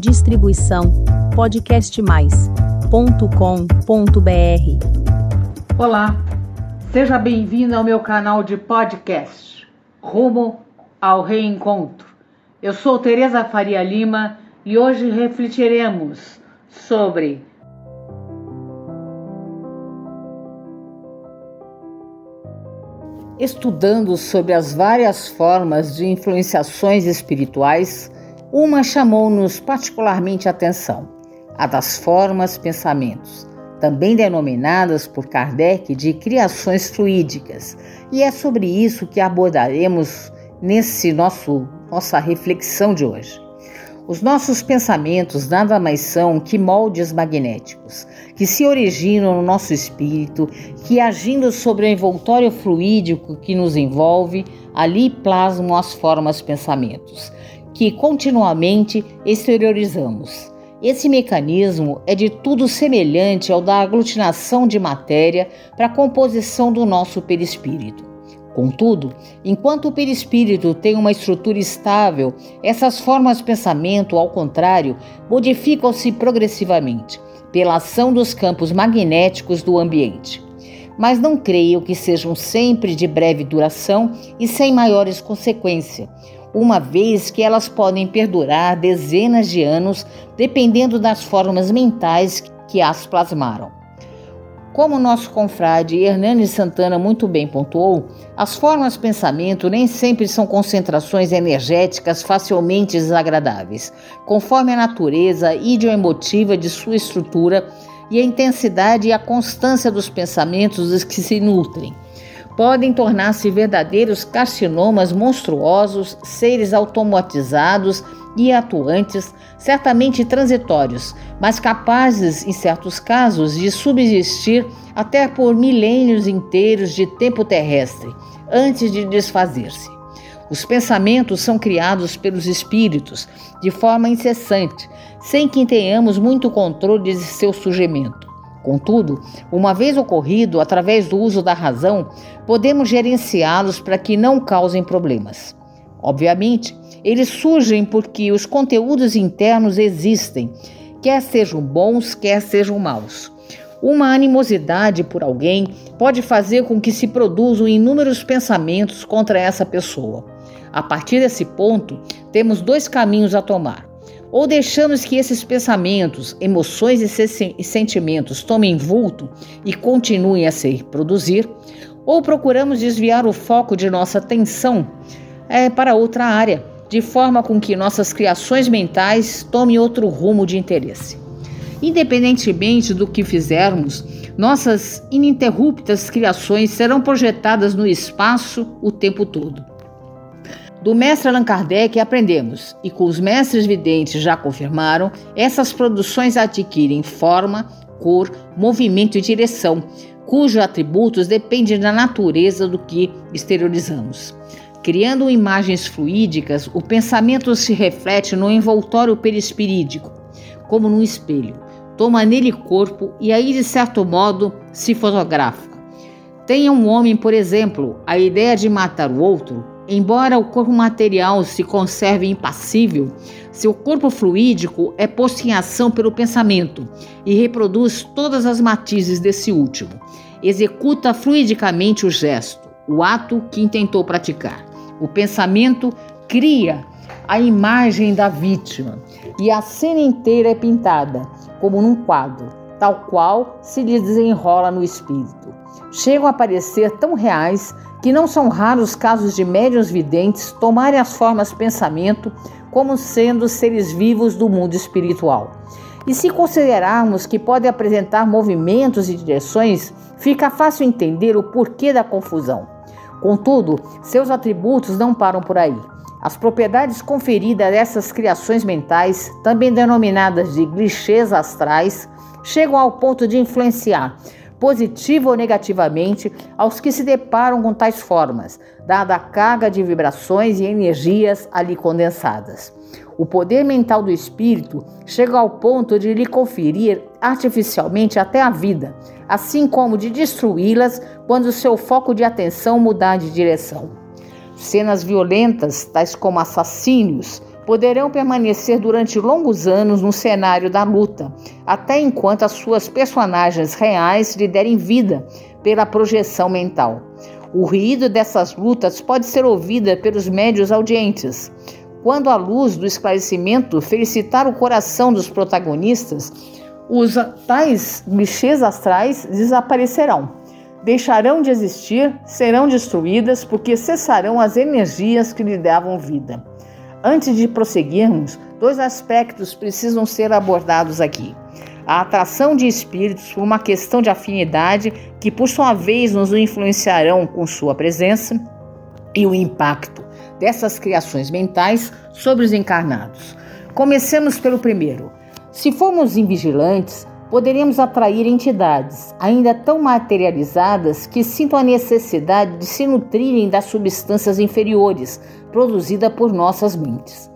Distribuição podcastmais.com.br. Olá, seja bem-vindo ao meu canal de podcast Rumo ao Reencontro. Eu sou Tereza Faria Lima e hoje refletiremos sobre Estudando sobre as várias formas de influenciações espirituais, uma chamou-nos particularmente a atenção: a das formas pensamentos, também denominadas por Kardec de criações fluídicas. E é sobre isso que abordaremos nesse nosso nossa reflexão de hoje. Os nossos pensamentos nada mais são que moldes magnéticos, que se originam no nosso espírito, que agindo sobre o envoltório fluídico que nos envolve, ali plasmam as formas pensamentos, que continuamente exteriorizamos. Esse mecanismo é de tudo semelhante ao da aglutinação de matéria para a composição do nosso perispírito. Contudo, enquanto o perispírito tem uma estrutura estável, essas formas de pensamento, ao contrário, modificam-se progressivamente pela ação dos campos magnéticos do ambiente. Mas não creio que sejam sempre de breve duração e sem maiores consequências, uma vez que elas podem perdurar dezenas de anos, dependendo das formas mentais que as plasmaram. Como nosso confrade Hernani Santana muito bem pontuou, as formas pensamento nem sempre são concentrações energéticas facilmente desagradáveis, conforme a natureza idioemotiva de sua estrutura e a intensidade e a constância dos pensamentos que se nutrem. Podem tornar-se verdadeiros carcinomas monstruosos, seres automatizados e atuantes, certamente transitórios, mas capazes, em certos casos, de subsistir até por milênios inteiros de tempo terrestre, antes de desfazer-se. Os pensamentos são criados pelos espíritos de forma incessante, sem que tenhamos muito controle de seu surgimento. Contudo, uma vez ocorrido, através do uso da razão, podemos gerenciá-los para que não causem problemas. Obviamente, eles surgem porque os conteúdos internos existem, quer sejam bons, quer sejam maus. Uma animosidade por alguém pode fazer com que se produzam inúmeros pensamentos contra essa pessoa. A partir desse ponto, temos dois caminhos a tomar. Ou deixamos que esses pensamentos, emoções e sentimentos tomem vulto e continuem a se produzir, ou procuramos desviar o foco de nossa atenção é, para outra área, de forma com que nossas criações mentais tomem outro rumo de interesse. Independentemente do que fizermos, nossas ininterruptas criações serão projetadas no espaço o tempo todo. Do mestre Allan Kardec aprendemos, e com os mestres videntes já confirmaram, essas produções adquirem forma, cor, movimento e direção, cujos atributos dependem da natureza do que exteriorizamos. Criando imagens fluídicas, o pensamento se reflete no envoltório perispirídico, como num espelho. Toma nele corpo e aí, de certo modo, se fotografa. Tenha um homem, por exemplo, a ideia de matar o outro, embora o corpo material se conserve impassível, seu corpo fluídico é posto em ação pelo pensamento e reproduz todas as matizes desse último. Executa fluidicamente o gesto, o ato que intentou praticar. O pensamento cria a imagem da vítima e a cena inteira é pintada, como num quadro, tal qual se lhe desenrola no espírito. Chegam a parecer tão reais que não são raros casos de médios videntes tomarem as formas pensamento como sendo seres vivos do mundo espiritual. E se considerarmos que podem apresentar movimentos e direções, fica fácil entender o porquê da confusão. Contudo, seus atributos não param por aí. As propriedades conferidas a essas criações mentais, também denominadas de clichês astrais, chegam ao ponto de influenciar, positiva ou negativamente, aos que se deparam com tais formas, dada a carga de vibrações e energias ali condensadas. O poder mental do espírito chega ao ponto de lhe conferir artificialmente até a vida, assim como de destruí-las quando seu foco de atenção mudar de direção. Cenas violentas, tais como assassínios, poderão permanecer durante longos anos no cenário da luta, até enquanto as suas personagens reais lhe derem vida pela projeção mental. O ruído dessas lutas pode ser ouvida pelos médios audientes. Quando a luz do esclarecimento felicitar o coração dos protagonistas, os tais clichês astrais desaparecerão. Deixarão de existir, serão destruídas porque cessarão as energias que lhe davam vida. Antes de prosseguirmos, dois aspectos precisam ser abordados aqui. A atração de espíritos por uma questão de afinidade que, por sua vez, nos influenciarão com sua presença, e o impacto dessas criações mentais sobre os encarnados. Comecemos pelo primeiro. Se formos invigilantes, poderemos atrair entidades ainda tão materializadas que sintam a necessidade de se nutrirem das substâncias inferiores produzidas por nossas mentes.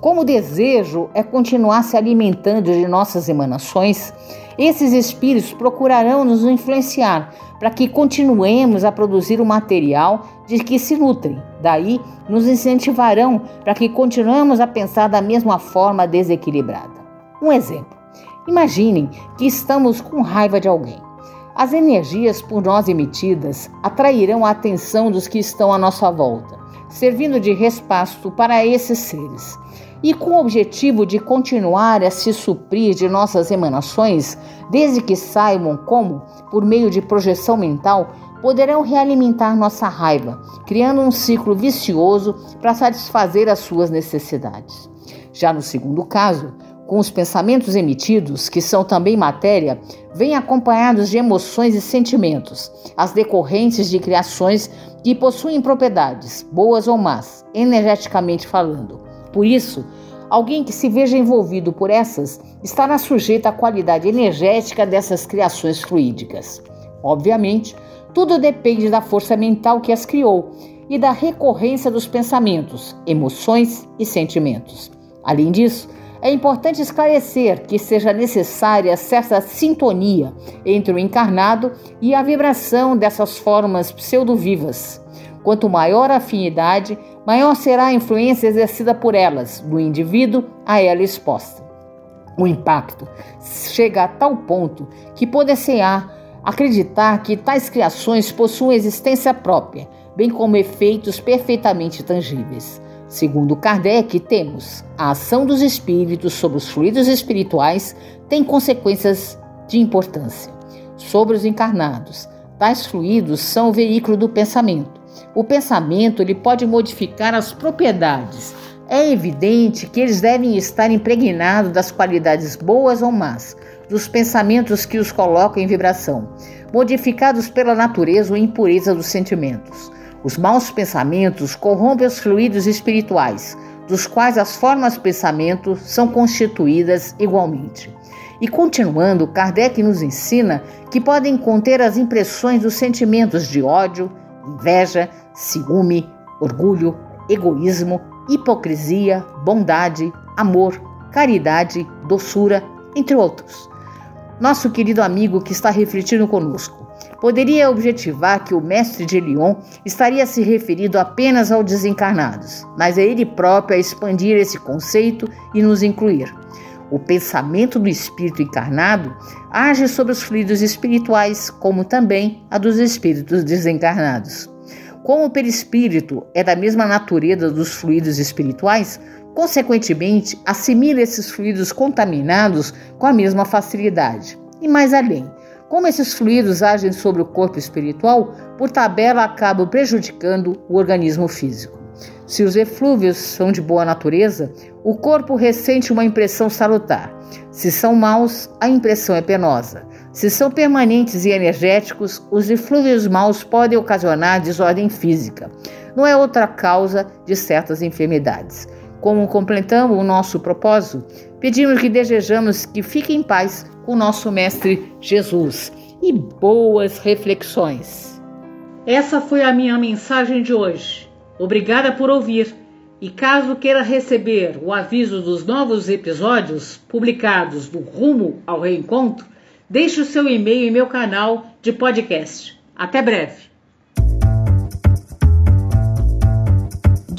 Como o desejo é continuar se alimentando de nossas emanações, esses espíritos procurarão nos influenciar para que continuemos a produzir o material de que se nutrem. Daí, nos incentivarão para que continuemos a pensar da mesma forma desequilibrada. Um exemplo. Imaginem que estamos com raiva de alguém. As energias por nós emitidas atrairão a atenção dos que estão à nossa volta, servindo de respasto para esses seres. E com o objetivo de continuar a se suprir de nossas emanações, desde que saibam como, por meio de projeção mental, poderão realimentar nossa raiva, criando um ciclo vicioso para satisfazer as suas necessidades. Já no segundo caso, com os pensamentos emitidos, que são também matéria, vêm acompanhados de emoções e sentimentos, as decorrentes de criações que possuem propriedades, boas ou más, energeticamente falando. Por isso, alguém que se veja envolvido por essas estará sujeito à qualidade energética dessas criações fluídicas. Obviamente, tudo depende da força mental que as criou e da recorrência dos pensamentos, emoções e sentimentos. Além disso, é importante esclarecer que seja necessária certa sintonia entre o encarnado e a vibração dessas formas pseudo-vivas. Quanto maior a afinidade, maior será a influência exercida por elas, do indivíduo a ela exposta. O impacto chega a tal ponto que poder-se-á acreditar que tais criações possuem existência própria, bem como efeitos perfeitamente tangíveis. Segundo Kardec, temos a ação dos espíritos sobre os fluidos espirituais tem consequências de importância. Sobre os encarnados, tais fluidos são o veículo do pensamento. O pensamento ele pode modificar as propriedades. É evidente que eles devem estar impregnados das qualidades boas ou más, dos pensamentos que os colocam em vibração, modificados pela natureza ou impureza dos sentimentos. Os maus pensamentos corrompem os fluidos espirituais, dos quais as formas pensamento são constituídas igualmente. E continuando, Kardec nos ensina que podem conter as impressões dos sentimentos de ódio, inveja, ciúme, orgulho, egoísmo, hipocrisia, bondade, amor, caridade, doçura, entre outros. Nosso querido amigo que está refletindo conosco, poderia objetivar que o mestre de Lyon estaria se referindo apenas aos desencarnados, mas é ele próprio a expandir esse conceito e nos incluir. O pensamento do espírito encarnado age sobre os fluidos espirituais, como também a dos espíritos desencarnados. Como o perispírito é da mesma natureza dos fluidos espirituais, consequentemente, assimila esses fluidos contaminados com a mesma facilidade. E mais além, como esses fluidos agem sobre o corpo espiritual, por tabela acabam prejudicando o organismo físico. Se os eflúvios são de boa natureza, o corpo ressente uma impressão salutar. Se são maus, a impressão é penosa. Se são permanentes e energéticos, os eflúvios maus podem ocasionar desordem física. Não é outra causa de certas enfermidades. Como completamos o nosso propósito, pedimos que desejamos que fique em paz com o nosso Mestre Jesus e boas reflexões. Essa foi a minha mensagem de hoje. Obrigada por ouvir. E caso queira receber o aviso dos novos episódios publicados do Rumo ao Reencontro, deixe o seu e-mail em meu canal de podcast. Até breve.